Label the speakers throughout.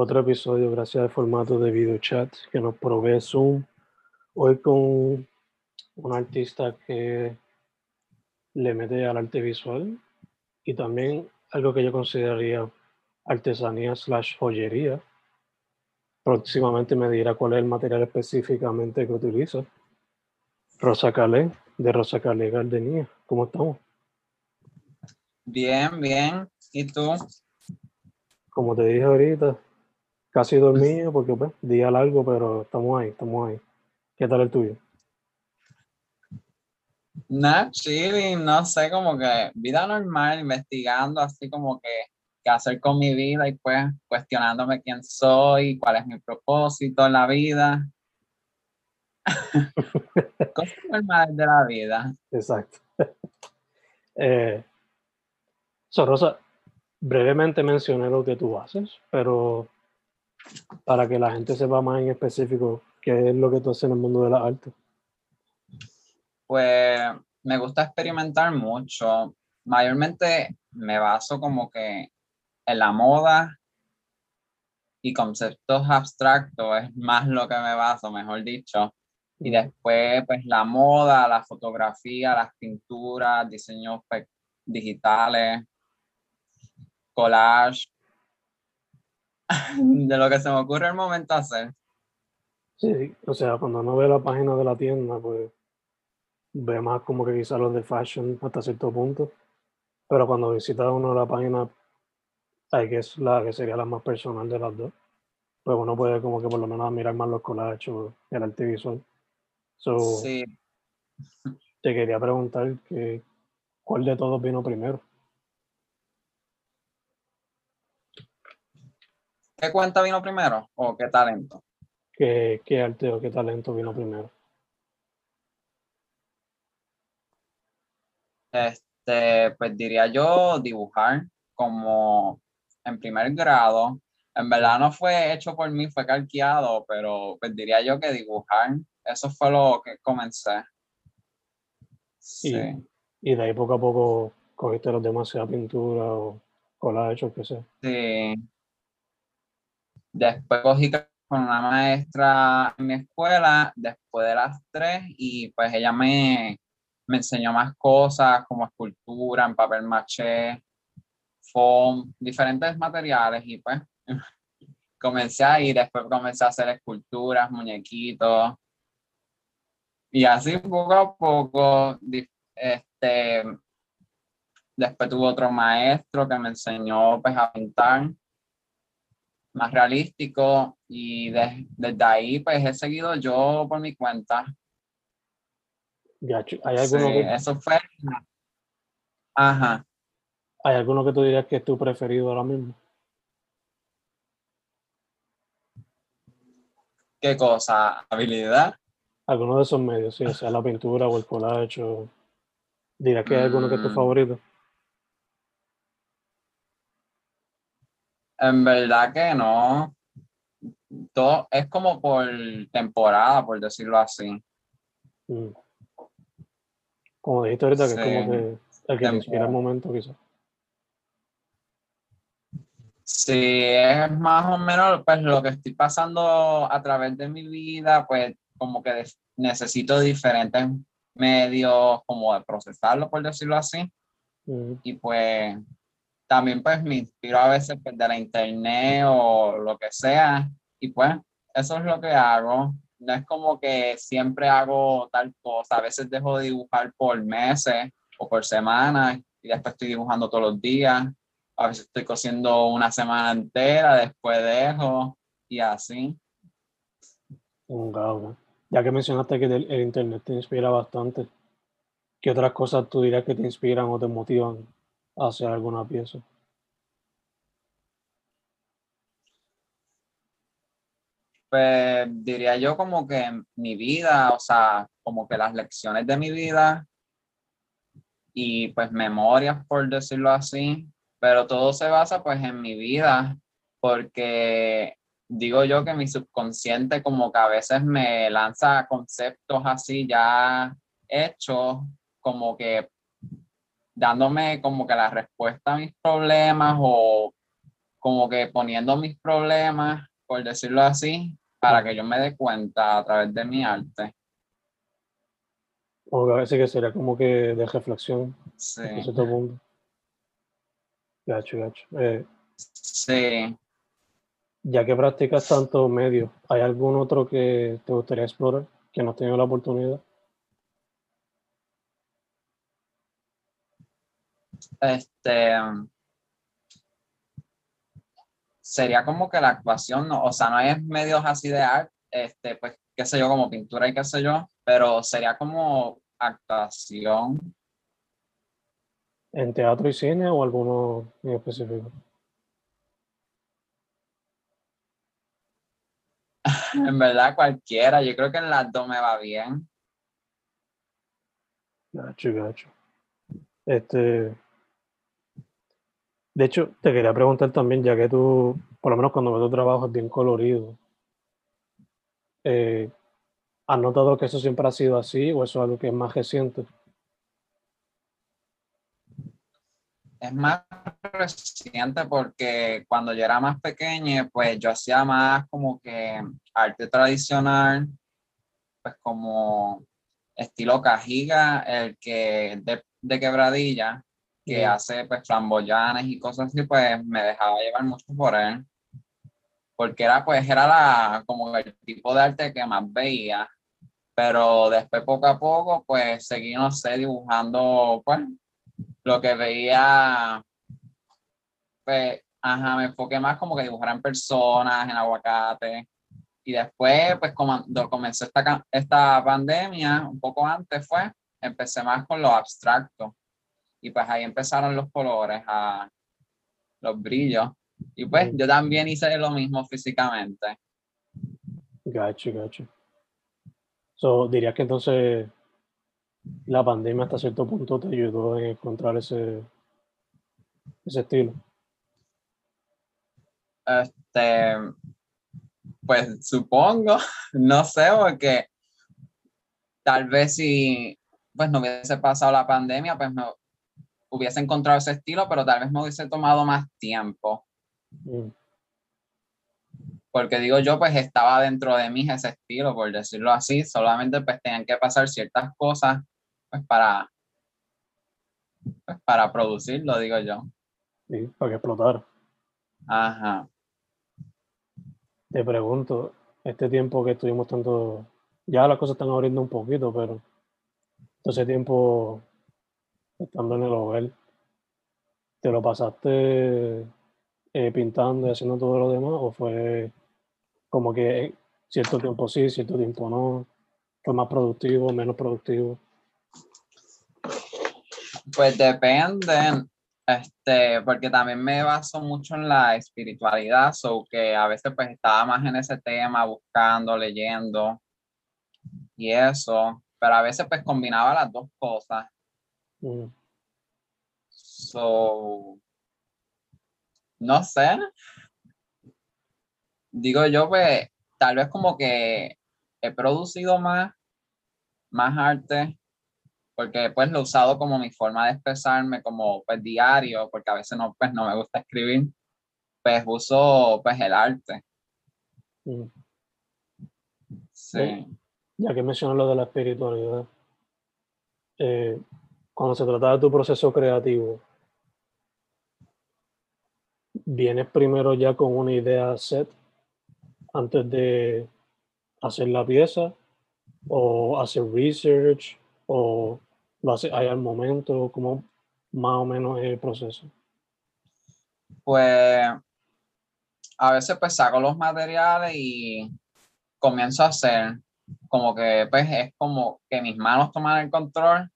Speaker 1: Otro episodio gracias al formato de video chat que nos provee Zoom. Hoy con un artista que le mete al arte visual y también algo que yo consideraría artesanía slash joyería. Próximamente me dirá cuál es el material específicamente que utiliza. Rosa Calé, de Rosa Calé Gardenía. ¿Cómo estamos?
Speaker 2: Bien, bien. ¿Y tú?
Speaker 1: Como te dije ahorita, casi dormido porque pues, día largo, pero estamos ahí, estamos ahí. ¿Qué tal el tuyo?
Speaker 2: Nada, chilling, no sé, como que vida normal, investigando así como que qué hacer con mi vida y pues cuestionándome quién soy, cuál es mi propósito en la vida. Cosas normales de la vida.
Speaker 1: Exacto. eh, so, Rosa, brevemente mencioné lo que tú haces, pero para que la gente sepa más en específico qué es lo que tú haces en el mundo de la arte.
Speaker 2: Pues me gusta experimentar mucho. Mayormente me baso como que en la moda y conceptos abstractos es más lo que me baso, mejor dicho. Y después, pues la moda, la fotografía, las pinturas, diseños pues, digitales, collage, de lo que se me ocurre al momento hacer.
Speaker 1: Sí, o sea, cuando uno ve la página de la tienda, pues ve más como que quizás los de fashion hasta cierto punto. Pero cuando visita uno la página, hay que es la que sería la más personal de las dos. Pues uno puede como que por lo menos mirar más los collages o el arte visual. So,
Speaker 2: Sí,
Speaker 1: Te quería preguntar que, cuál de todos vino primero.
Speaker 2: ¿Qué cuenta vino primero o qué talento?
Speaker 1: ¿Qué, qué arte o qué talento vino primero?
Speaker 2: Este, pues diría yo dibujar como en primer grado. En verdad no fue hecho por mí, fue calqueado, pero pues diría yo que dibujar, eso fue lo que comencé. Sí.
Speaker 1: Y de ahí poco a poco cogiste los demás, sea pintura o collage o qué sea.
Speaker 2: Sí. Después cogí con una maestra en mi escuela, después de las tres, y pues ella me, me enseñó más cosas como escultura, en papel maché, foam, diferentes materiales, y pues comencé ahí, después comencé a hacer esculturas, muñequitos, y así poco a poco, este, después tuve otro maestro que me enseñó pues a pintar más realístico y de- desde ahí pues he seguido yo por mi cuenta.
Speaker 1: ¿Hay
Speaker 2: Sí,
Speaker 1: alguno, que,
Speaker 2: eso fue. Ajá.
Speaker 1: ¿Hay alguno que tú dirías que es tu preferido ahora mismo?
Speaker 2: ¿Qué cosa? ¿Habilidad?
Speaker 1: Alguno de esos medios, sí, o sea la pintura o el collage. O... ¿Dirías que hay alguno que es tu
Speaker 2: Mm.
Speaker 1: favorito?
Speaker 2: En verdad que no. todo es como por temporada, por decirlo así.
Speaker 1: Mm. Como dijiste ahorita, que es como que el que inspira el momento, quizás.
Speaker 2: Sí, es más o menos pues lo que estoy pasando a través de mi vida, pues como que necesito diferentes medios como de procesarlo, por decirlo así.
Speaker 1: Mm.
Speaker 2: Y pues también pues me inspiro a veces pues, de la internet o lo que sea. Y pues eso es lo que hago. No es como que siempre hago tal cosa. A veces dejo de dibujar por meses o por semanas y después estoy dibujando todos los días. A veces estoy cosiendo una semana entera, después dejo y así.
Speaker 1: Un Ya que mencionaste que el, el internet te inspira bastante, ¿qué otras cosas tú dirías que te inspiran o te motivan hacer alguna pieza?
Speaker 2: Pues diría yo como que mi vida, o sea, como que las lecciones de mi vida y pues memorias, por decirlo así, pero todo se basa pues en mi vida, porque digo yo que mi subconsciente como que a veces me lanza conceptos así ya hechos, como que dándome como que la respuesta a mis problemas o como que poniendo mis problemas, por decirlo así, para que yo me dé cuenta a través de mi arte.
Speaker 1: O a veces que sería como que de reflexión.
Speaker 2: Sí.
Speaker 1: Gacho, gacho. Eh,
Speaker 2: sí.
Speaker 1: Ya que practicas tanto medios, ¿hay algún otro que te gustaría explorar que no has tenido la oportunidad?
Speaker 2: Este sería como que la actuación, no, o sea, no hay medios así de arte, este, pues, qué sé yo, como pintura y qué sé yo, pero sería como actuación.
Speaker 1: ¿En teatro y cine o alguno en específico?
Speaker 2: en verdad cualquiera, yo creo que en las dos me va bien.
Speaker 1: Gacho, gacho. Este, de hecho, te quería preguntar también, ya que tú, por lo menos cuando ves tu trabajo es bien colorido, eh, ¿has notado que eso siempre ha sido así o eso es algo que es más reciente?
Speaker 2: Es más reciente porque cuando yo era más pequeño, pues yo hacía más como que arte tradicional, pues como estilo cajiga, el que de quebradilla, que hace pues flamboyanes y cosas así, pues me dejaba llevar mucho por él. Porque era pues era la, como el tipo de arte que más veía. Pero después poco a poco pues seguí, no sé, dibujando pues lo que veía, pues, ajá, me enfoqué más como que dibujar en personas, en aguacate. Y después, pues, cuando comenzó esta, esta pandemia, un poco antes fue, empecé más con lo abstracto y pues ahí empezaron los colores, a, los brillos. Y pues yo también hice lo mismo físicamente.
Speaker 1: Gacho, gacho. So, dirías que entonces la pandemia hasta cierto punto te ayudó a encontrar ese, ese estilo.
Speaker 2: Este, pues supongo, no sé, porque tal vez si pues no hubiese pasado la pandemia, pues me hubiese encontrado ese estilo, pero tal vez me hubiese tomado más tiempo.
Speaker 1: Mm.
Speaker 2: Porque digo yo, pues estaba dentro de mí ese estilo, por decirlo así, solamente pues tenían que pasar ciertas cosas pues para, pues, para producirlo, digo yo.
Speaker 1: Sí, para que explotara.
Speaker 2: Ajá.
Speaker 1: Te pregunto, este tiempo que estuvimos tanto, ya las cosas están abriendo un poquito, pero todo ese tiempo estando en el hogar, ¿te lo pasaste eh, pintando y haciendo todo lo demás o fue como que cierto tiempo sí, cierto tiempo no? ¿Fue más productivo, menos productivo?
Speaker 2: Pues depende, este, porque también me baso mucho en la espiritualidad, so que a veces pues estaba más en ese tema, buscando, leyendo y eso, pero a veces pues combinaba las dos cosas.
Speaker 1: Mm.
Speaker 2: So, no sé. Digo yo, pues, tal vez como que he producido más, más arte, porque pues lo he usado como mi forma de expresarme como pues diario, porque a veces no, pues no me gusta escribir, pues uso pues el arte.
Speaker 1: Mm.
Speaker 2: Sí.
Speaker 1: Ya que mencionas lo de la espiritualidad, eh, cuando se trata de tu proceso creativo, ¿vienes primero ya con una idea set antes de hacer la pieza? ¿O hacer research? ¿O lo haces ahí al momento? ¿Cómo más o menos es el proceso?
Speaker 2: Pues a veces pues saco los materiales y comienzo a hacer como que pues es como que mis manos toman el control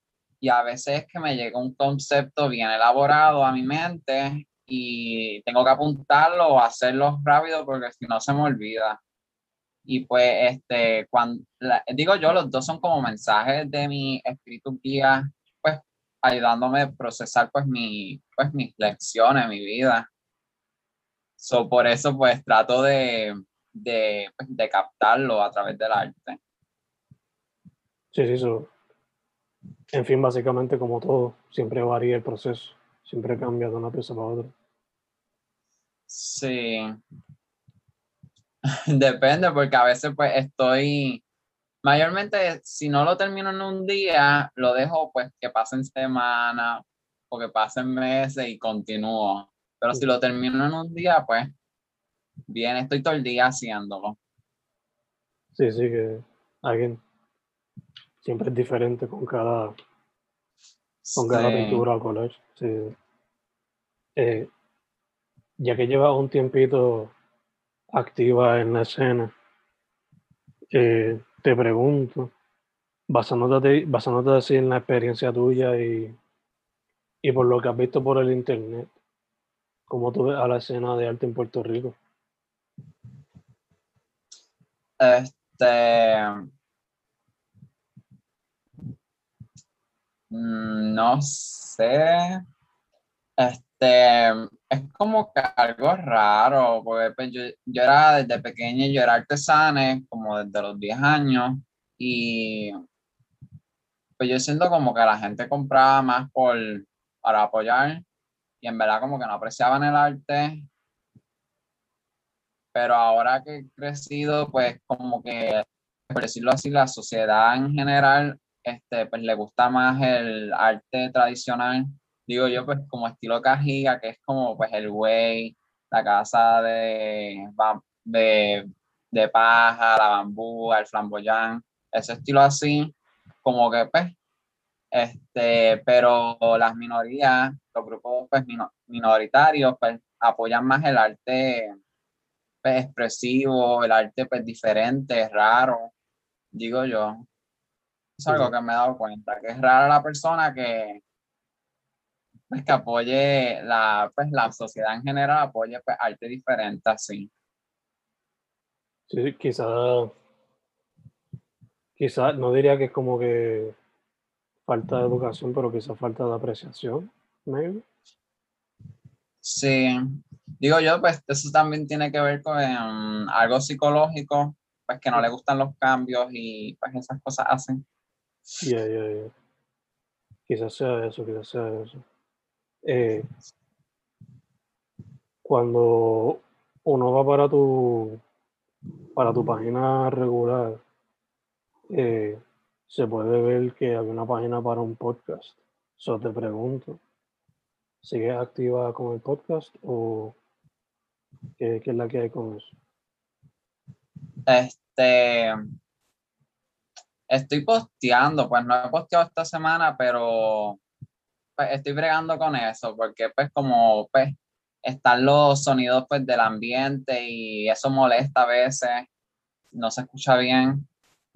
Speaker 2: y a veces es que me llega un concepto bien elaborado a mi mente y tengo que apuntarlo o hacerlo rápido porque si no se me olvida. Y pues, este, cuando, digo yo, los dos son como mensajes de mi espíritu guía, pues ayudándome a procesar pues, mi, pues mis lecciones, mi vida. So, por eso pues trato de, de, pues, de captarlo a través del arte.
Speaker 1: Sí, sí, eso. En fin, básicamente como todo, siempre varía el proceso, siempre cambia de una pieza para otra.
Speaker 2: Sí. Depende, porque a veces pues estoy, mayormente si no lo termino en un día, lo dejo pues que pasen semanas o que pasen meses y continúo. Pero si lo termino en un día, pues bien, estoy todo el día haciéndolo.
Speaker 1: Sí, sí, que alguien siempre es diferente con cada, con cada
Speaker 2: Sí.
Speaker 1: pintura o collage. Sí. Eh, ya que llevas un tiempito activa en la escena, eh, te pregunto, basándote, basándote así en la experiencia tuya y, y por lo que has visto por el internet, ¿cómo tú ves a la escena de arte en Puerto Rico?
Speaker 2: Este. No sé. Este. Es como que algo raro, porque pues, yo, yo era desde pequeño, yo era artesana, como desde los 10 años, y pues yo siento como que la gente compraba más por, para apoyar, y en verdad como que no apreciaban el arte, pero ahora que he crecido, pues como que, por decirlo así, la sociedad en general, este, pues le gusta más el arte tradicional, digo yo, pues como estilo cajiga, que es como pues el güey, la casa de, de, de paja, la bambú, el flamboyán, ese estilo así, como que pues, este, pero las minorías, los grupos pues mino- minoritarios, pues apoyan más el arte pues, expresivo, el arte pues diferente, raro, digo yo. Es algo que me he dado cuenta, que es rara la persona que, pues, que apoye la, pues, la sociedad en general, apoye pues, arte diferente así.
Speaker 1: Sí, quizá, quizá, no diría que es como que falta de educación, pero quizá falta de apreciación, maybe.
Speaker 2: Sí, digo yo, pues eso también tiene que ver con em, algo psicológico, pues que no le gustan los cambios y pues esas cosas hacen.
Speaker 1: Yeah, yeah, yeah. Quizás sea eso, quizás sea eso. Eh, cuando uno va para tu, para tu página regular, eh, se puede ver que hay una página para un podcast. So te pregunto, ¿sigues activa con el podcast o qué, qué es la que hay con eso?
Speaker 2: Este, estoy posteando, pues no he posteado esta semana, pero pues, estoy bregando con eso, porque pues como pues están los sonidos pues del ambiente y eso molesta a veces, no se escucha bien,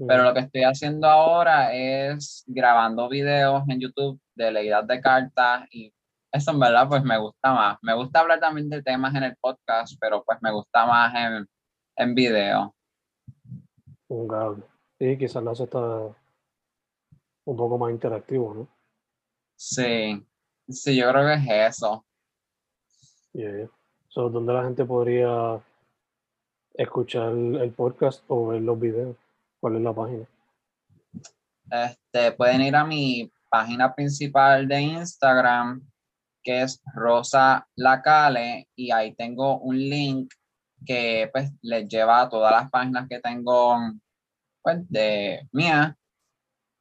Speaker 2: pero lo que estoy haciendo ahora es grabando videos en YouTube de leídas de cartas y eso en verdad pues me gusta más. Me gusta hablar también de temas en el podcast, pero pues me gusta más en, en video.
Speaker 1: Cable. Sí, quizás lo hace estar un poco más interactivo, ¿no?
Speaker 2: Sí, sí, yo creo que es eso.
Speaker 1: Yeah. So, ¿dónde la gente podría escuchar el podcast o ver los videos? ¿Cuál es la página?
Speaker 2: Este, pueden ir a mi página principal de Instagram, que es Rosa Lacale, y ahí tengo un link que pues les lleva a todas las páginas que tengo pues, de mía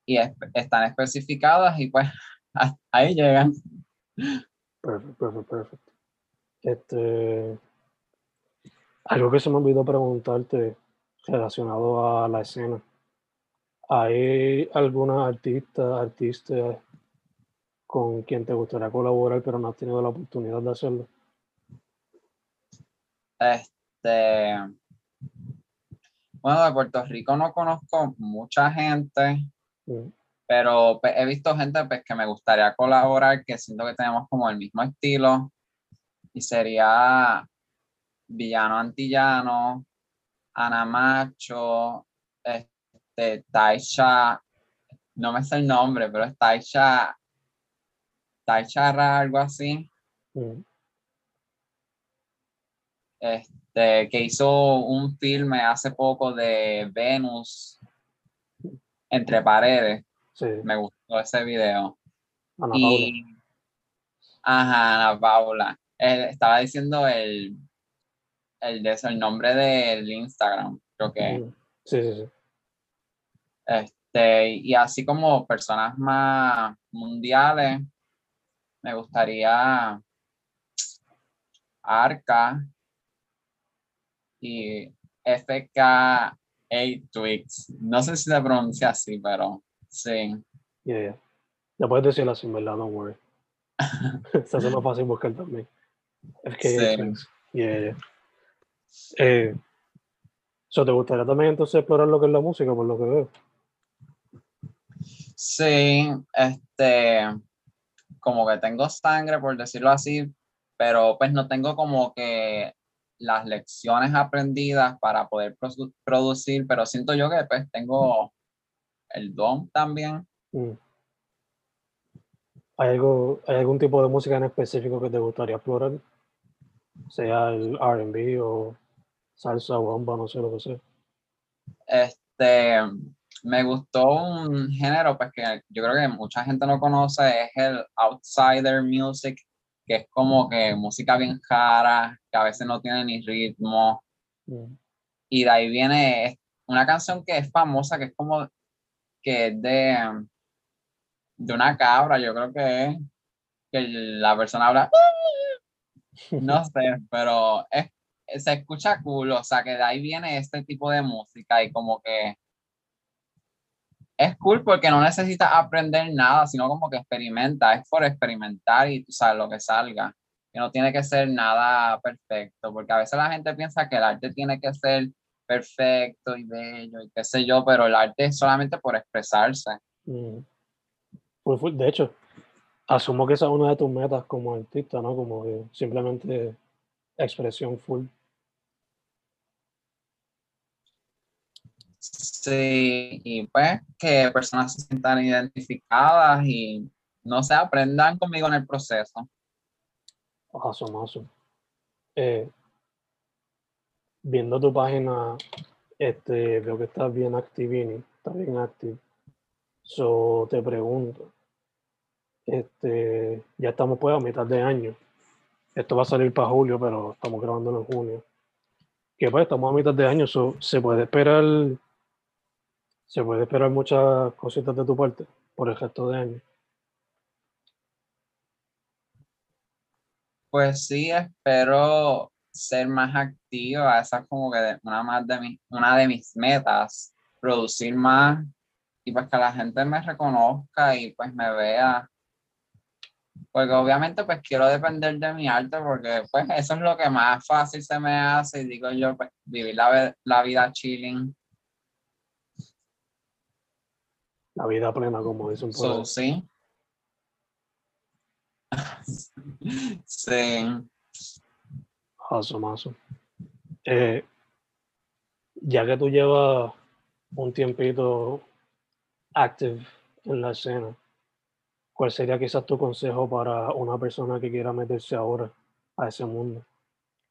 Speaker 2: y están especificadas y pues ahí llegan.
Speaker 1: Perfecto, perfecto, perfecto. Este, algo que se me olvidó preguntarte relacionado a la escena. ¿Hay alguna artista, artista con quien te gustaría colaborar pero no has tenido la oportunidad de hacerlo?
Speaker 2: Este, bueno, de Puerto Rico no conozco mucha gente, mm. pero pues, he visto gente pues, que me gustaría colaborar, que siento que tenemos como el mismo estilo, y sería Villano Antillano, Ana Macho, este, Taisha, no me sé el nombre, pero es Taisha, Taisha algo así. Mm. Este, que hizo un filme hace poco de Venus entre paredes. Me gustó ese video. y, Ajá, Ana Paula. estaba diciendo el, el, de el nombre del Instagram, creo que.
Speaker 1: Mm. Sí, sí, sí.
Speaker 2: Este, y así como personas más mundiales, me gustaría Arca, y FK8 Twix. No sé si se pronuncia así, pero sí.
Speaker 1: Yeah, yeah. Ya puedes decirlo así, ¿verdad? Don't worry. Se hace más fácil buscar también. FK8 Twix. Yeah, yeah. Eh, ¿Te gustaría también entonces explorar lo que es la música, por lo que veo?
Speaker 2: Sí, este, como que tengo sangre, por decirlo así, pero pues no tengo como que las lecciones aprendidas para poder producir, pero siento yo que pues tengo el don también. Mm.
Speaker 1: ¿Hay, algo, ¿Hay algún tipo de música en específico que te gustaría explorar? Sea el RB o salsa o bomba, no sé lo que sea.
Speaker 2: Este, me gustó un género pues que yo creo que mucha gente no conoce, es el outsider music, que es como que música bien cara, que a veces no tiene ni ritmo. Mm. Y de ahí viene una canción que es famosa, que es como que es de, de una cabra, yo creo que es, que la persona habla, no sé, pero es, se escucha cool, o sea que de ahí viene este tipo de música y como que es cool porque no necesitas aprender nada, sino como que experimenta, es por experimentar y tú sabes lo que salga. Que no tiene que ser nada perfecto, porque a veces la gente piensa que el arte tiene que ser perfecto y bello y qué sé yo, pero el arte es solamente por expresarse. Mm.
Speaker 1: De hecho, asumo que esa es una de tus metas como artista, ¿no? Como simplemente expresión full.
Speaker 2: Sí, y pues que personas se sientan identificadas y no se aprendan conmigo en el proceso.
Speaker 1: Awesome, awesome. Eh, viendo tu página, este, veo que estás bien activini, estás bien activo. So, te pregunto, este, ya estamos pues a mitad de año. Esto va a salir para julio, pero estamos grabando en junio. Que pues estamos a mitad de año, so, se puede esperar ¿Se puede esperar muchas cositas de tu parte por el resto de año?
Speaker 2: Pues sí, espero ser más activa. Esa es como que una, más de una de mis metas, producir más y pues que la gente me reconozca y pues me vea. Porque obviamente pues quiero depender de mi arte porque pues eso es lo que más fácil se me hace y digo yo pues vivir la, la vida chilling
Speaker 1: La vida plena, como dicen
Speaker 2: por Sí. sí.
Speaker 1: Awesome, eh, ya que tú llevas un tiempito active en la escena, ¿cuál sería quizás tu consejo para una persona que quiera meterse ahora a ese mundo?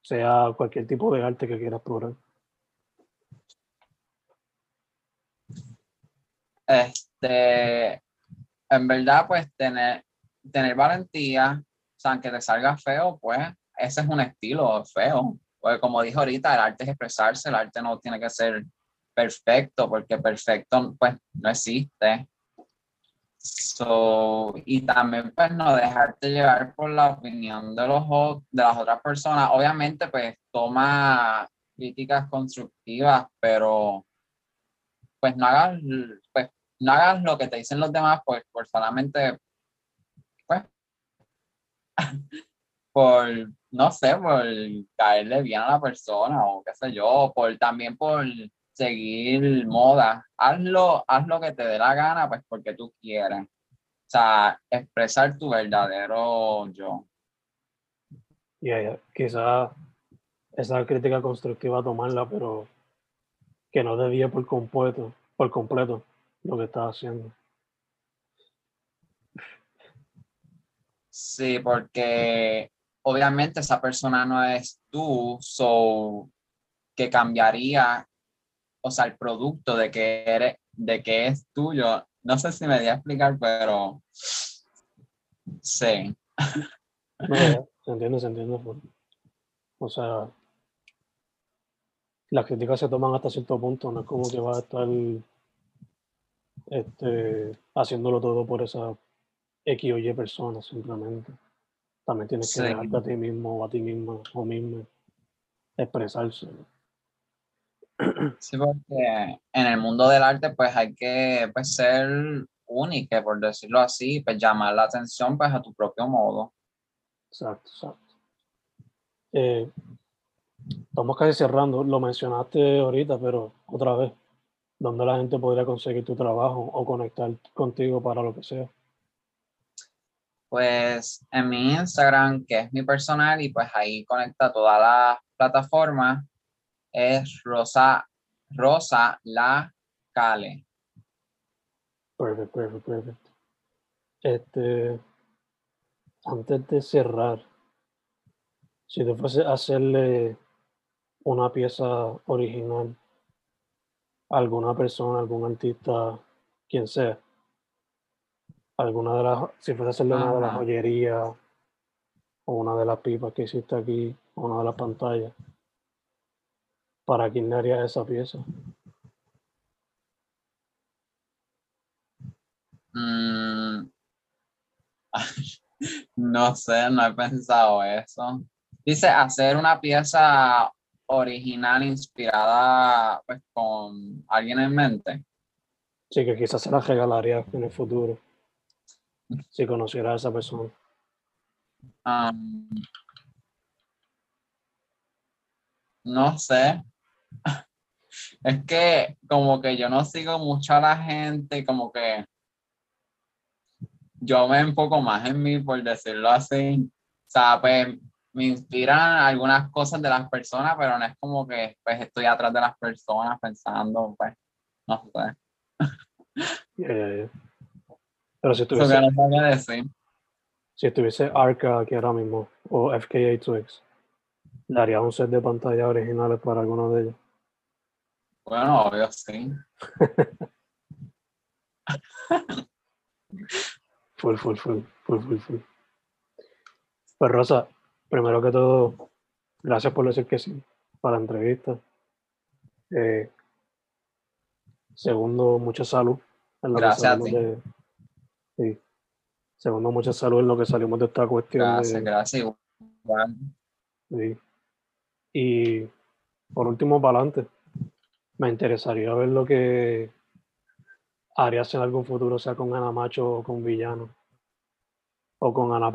Speaker 1: Sea cualquier tipo de arte que quiera explorar.
Speaker 2: Este, en verdad, pues tener, tener valentía, o sea, aunque te salga feo, pues ese es un estilo feo. Porque como dijo ahorita, el arte es expresarse, el arte no tiene que ser perfecto, porque perfecto pues no existe. So, y también pues no dejarte llevar por la opinión de, los, de las otras personas. Obviamente pues toma críticas constructivas, pero pues no hagas, pues, no hagas lo que te dicen los demás pues, por solamente, pues, por, no sé, por caerle bien a la persona o qué sé yo, por también por seguir moda. Hazlo, haz lo que te dé la gana, pues porque tú quieres. O sea, expresar tu verdadero yo.
Speaker 1: Ya, ya, quizá esa crítica constructiva tomarla, pero que no debía por completo, por completo lo que estás haciendo.
Speaker 2: Sí, porque obviamente esa persona no es tú, so que cambiaría, o sea, el producto de que eres, de que es tuyo. No sé si me di a explicar, pero sí.
Speaker 1: No, se entiende, se entiende. O sea, las críticas se toman hasta cierto punto, no es como que va a estar este, haciéndolo todo por esa X o Y persona, simplemente. También tienes que dejarte a ti mismo o a ti misma o misma expresarse.
Speaker 2: Sí, porque en el mundo del arte pues hay que pues, ser único, por decirlo así, pues llamar la atención pues a tu propio modo.
Speaker 1: Exacto, exacto. Eh, estamos casi cerrando, lo mencionaste ahorita, pero otra vez, ¿dónde la gente podría conseguir tu trabajo o conectar contigo para lo que sea?
Speaker 2: Pues en mi Instagram, que es mi personal, y pues ahí conecta todas las plataformas, es Rosa, Rosa La Cale.
Speaker 1: Perfecto, perfecto, perfecto. Este, antes de cerrar, si te fuese a hacerle una pieza original a alguna persona, algún artista, quien sea, alguna de las, si fuese a hacerle una de las joyerías o una de las pipas que hiciste aquí, o una de las pantallas, ¿para quién le haría esa pieza?
Speaker 2: Mm. no sé, no he pensado eso. Dice hacer una pieza original inspirada pues, con alguien en mente.
Speaker 1: Sí, que quizás se la regalaría en el futuro si conociera a esa persona.
Speaker 2: no sé. Es que como que yo no sigo mucho a la gente, como que yo me enfoco más en mí, por decirlo así. O sea, pues me inspiran algunas cosas de las personas, pero no es como que pues estoy atrás de las personas pensando, pues, no
Speaker 1: sé. Pero si estuviese, si estuviese Arca aquí ahora mismo, o FKA Twix, ¿le harías un set de pantallas originales para alguno de ellos?
Speaker 2: Bueno, obvio, sí.
Speaker 1: full, full, full, full, full, full. Pues Rosa, primero que todo, gracias por decir que sí para la entrevista. Eh, segundo, mucha salud.
Speaker 2: En gracias a
Speaker 1: ti. sí. Segundo, mucha salud en lo que salimos de esta cuestión.
Speaker 2: Gracias, gracias.
Speaker 1: Sí. Y por último, para adelante, me interesaría ver lo que harías en algún futuro, sea con Ana Macho o con Villano, o con Ana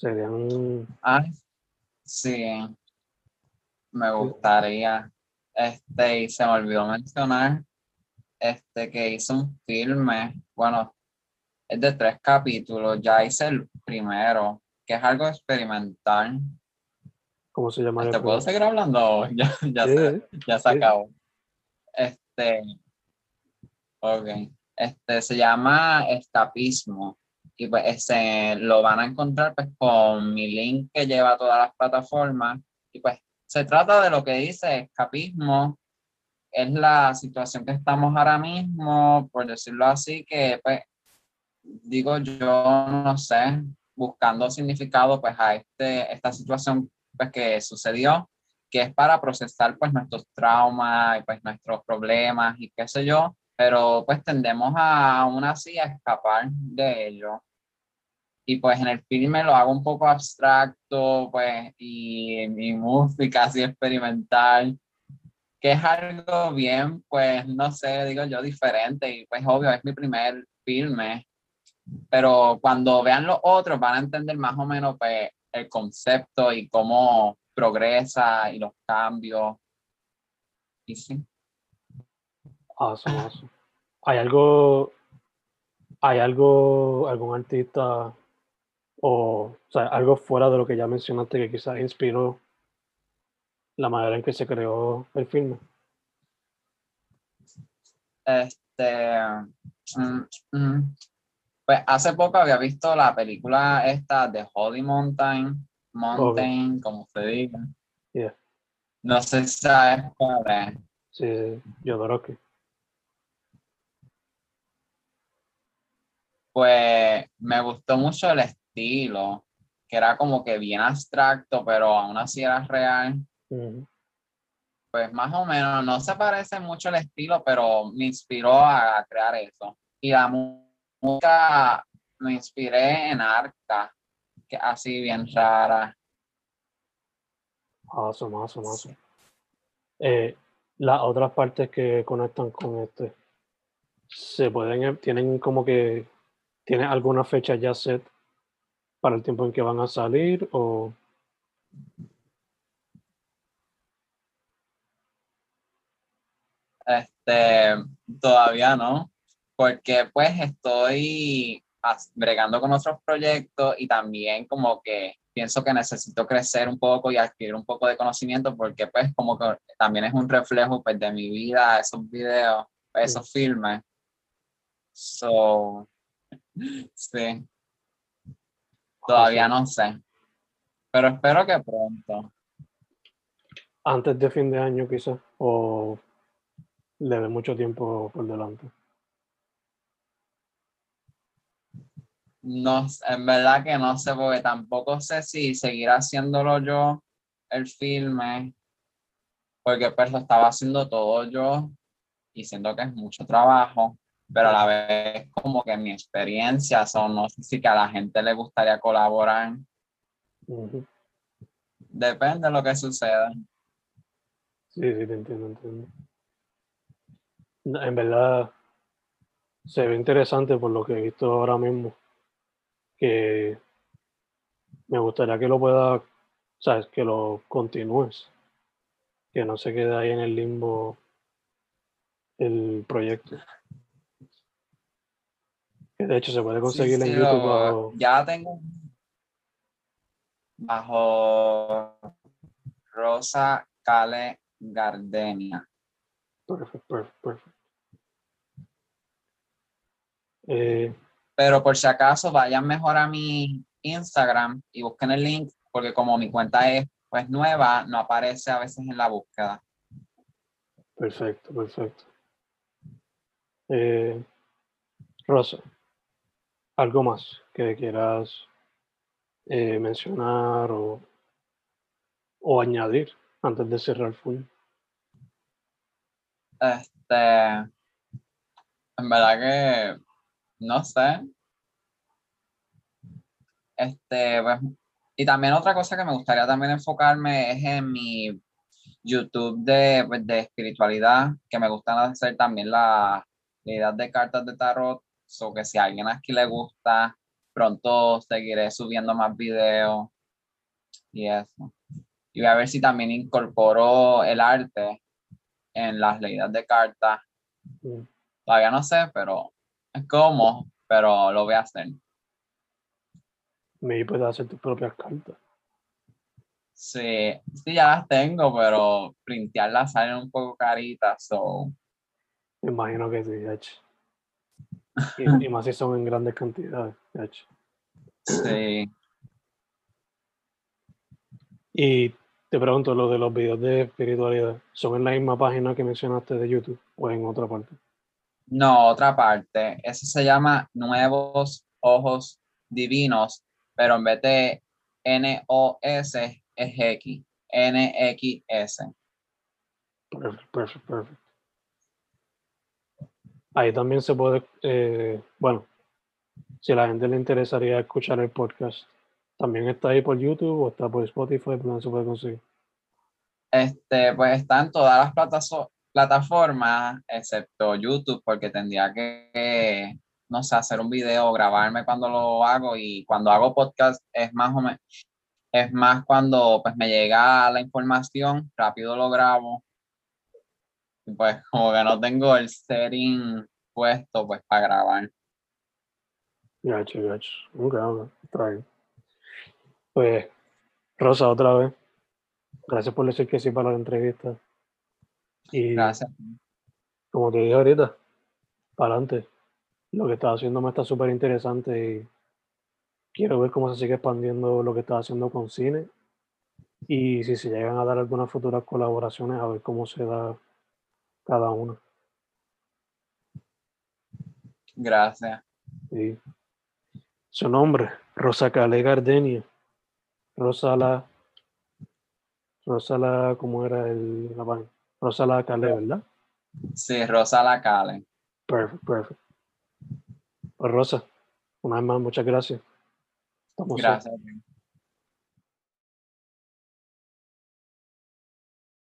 Speaker 1: Paulo. Serían.
Speaker 2: Ah, sí. Me gustaría. Este, y se me olvidó mencionar este que hizo un filme. Bueno, es de tres capítulos. Ya hice el primero, que es algo experimental.
Speaker 1: ¿Cómo se llama?
Speaker 2: ¿Te este, puedo seguir hablando? Ya, ya, se, ya se acabó. Este. Ok. Este se llama Escapismo y pues ese, lo van a encontrar pues con mi link que lleva a todas las plataformas. Y pues se trata de lo que dice escapismo, es la situación que estamos ahora mismo, por decirlo así, que pues digo yo, no sé, buscando significado pues a este, esta situación pues que sucedió, que es para procesar pues nuestros traumas y pues nuestros problemas y qué sé yo, pero pues tendemos a aún así a escapar de ello. Y pues en el filme lo hago un poco abstracto, pues, y mi música así experimental, que es algo bien, pues, no sé, digo yo, diferente, y pues obvio, es mi primer filme, pero cuando vean los otros van a entender más o menos pues, el concepto y cómo progresa y los cambios. Y sí.
Speaker 1: Awesome, awesome. ¿Hay algo, hay algo, algún artista o, o sea, algo fuera de lo que ya mencionaste que quizás inspiró la manera en que se creó el filme?
Speaker 2: Este, mm, mm, pues hace poco había visto la película esta de Holy Mountain, Mountain, como se diga.
Speaker 1: Yeah.
Speaker 2: No sé si sabes cuál es.
Speaker 1: Sí, sí, yo adoro que.
Speaker 2: Pues me gustó mucho el estilo, que era como que bien abstracto, pero aún así era real. Pues más o menos, no se parece mucho el estilo, pero me inspiró a crear eso. Y la música me inspiré en Arca, que así bien rara.
Speaker 1: Awesome, awesome, awesome. Eh, las otras partes que conectan con este, se pueden, tienen como que, ¿tienen alguna fecha ya set para el tiempo en que van a salir o
Speaker 2: Este, todavía no, porque pues estoy bregando con otros proyectos y también como que pienso que necesito crecer un poco y adquirir un poco de conocimiento porque pues como que también es un reflejo pues de mi vida, esos videos, esos filmes. So, sí, todavía no sé, pero espero que pronto.
Speaker 1: antes de fin de año quizás o le dé mucho tiempo por delante?
Speaker 2: No, en verdad que no sé, porque tampoco sé si seguir haciéndolo yo, el filme, porque pues lo estaba haciendo todo yo y siento que es mucho trabajo, pero a la vez como que mi experiencia, son, no sé si que a la gente le gustaría colaborar, depende de lo que suceda.
Speaker 1: Sí, sí, te entiendo, entiendo. En verdad, se ve interesante por lo que he visto ahora mismo, que me gustaría que lo pueda, sabes, que lo continúes, que no se quede ahí en el limbo el proyecto. De hecho se puede
Speaker 2: Sí,
Speaker 1: conseguir en
Speaker 2: sí,
Speaker 1: YouTube bajo-
Speaker 2: ya tengo bajo Rosa Cale Gardenia.
Speaker 1: Perfect, perfect, perfect. Eh,
Speaker 2: Pero por si acaso, vayan mejor a mi Instagram y busquen el link, porque como mi cuenta es pues nueva, no aparece a veces en la búsqueda.
Speaker 1: Perfecto, perfecto. Eh, Rosa, ¿algo más que quieras eh, mencionar o, o añadir antes de cerrar full?
Speaker 2: Este, en verdad que no sé. Este, pues, y también otra cosa que me gustaría también enfocarme es en mi YouTube de, pues, de espiritualidad, que me gustan hacer también la idea de cartas de tarot. So que si a alguien aquí le gusta, pronto seguiré subiendo más videos y eso. Y voy a ver si también incorporo el arte en las leídas de cartas.
Speaker 1: Mm,
Speaker 2: Todavía no sé, pero es como, pero lo voy a hacer.
Speaker 1: Maybe puedes hacer tus propias cartas.
Speaker 2: Sí, sí, ya las tengo, pero printearlas salen un poco caritas, so
Speaker 1: Me imagino que sí. Y, y más si son en grandes cantidades, hecho.
Speaker 2: sí.
Speaker 1: Y Te pregunto, lo de los videos de espiritualidad, ¿son en la misma página que mencionaste de YouTube o en otra parte?
Speaker 2: No, otra parte. Ese se llama Nuevos Ojos Divinos, pero en vez de N-O-S es X. N-X-S.
Speaker 1: Perfecto, perfecto, perfecto. Ahí también se puede, eh, bueno, si a la gente le interesaría escuchar el podcast, ¿también está ahí por YouTube o está por Spotify? ¿Por dónde se puede conseguir?
Speaker 2: Este, pues está en todas las plataformas, excepto YouTube, porque tendría que, no sé, hacer un video, grabarme cuando lo hago y cuando hago podcast es más o menos, es más cuando pues me llega la información, rápido lo grabo. Y pues como que no tengo el setting puesto pues para grabar.
Speaker 1: Gacho, gacho. Ok, ok, está bien. Pues, Rosa, otra vez. Gracias por decir que sí para la entrevista. Y
Speaker 2: Gracias.
Speaker 1: como te dije ahorita, para adelante. Lo que estás haciendo me está súper interesante y quiero ver cómo se sigue expandiendo lo que estás haciendo con cine. Y si se llegan a dar algunas futuras colaboraciones, a ver cómo se da cada una.
Speaker 2: Gracias.
Speaker 1: Sí. Su nombre, Rosa Calé Gardenia. Rosa la. Rosa la, ¿cómo era el, la? Rosa la Calé, ¿verdad?
Speaker 2: Sí, Rosa Lacale.
Speaker 1: Perfecto, perfecto. Pues Rosa, una vez más, muchas gracias. Estamos
Speaker 2: Gracias.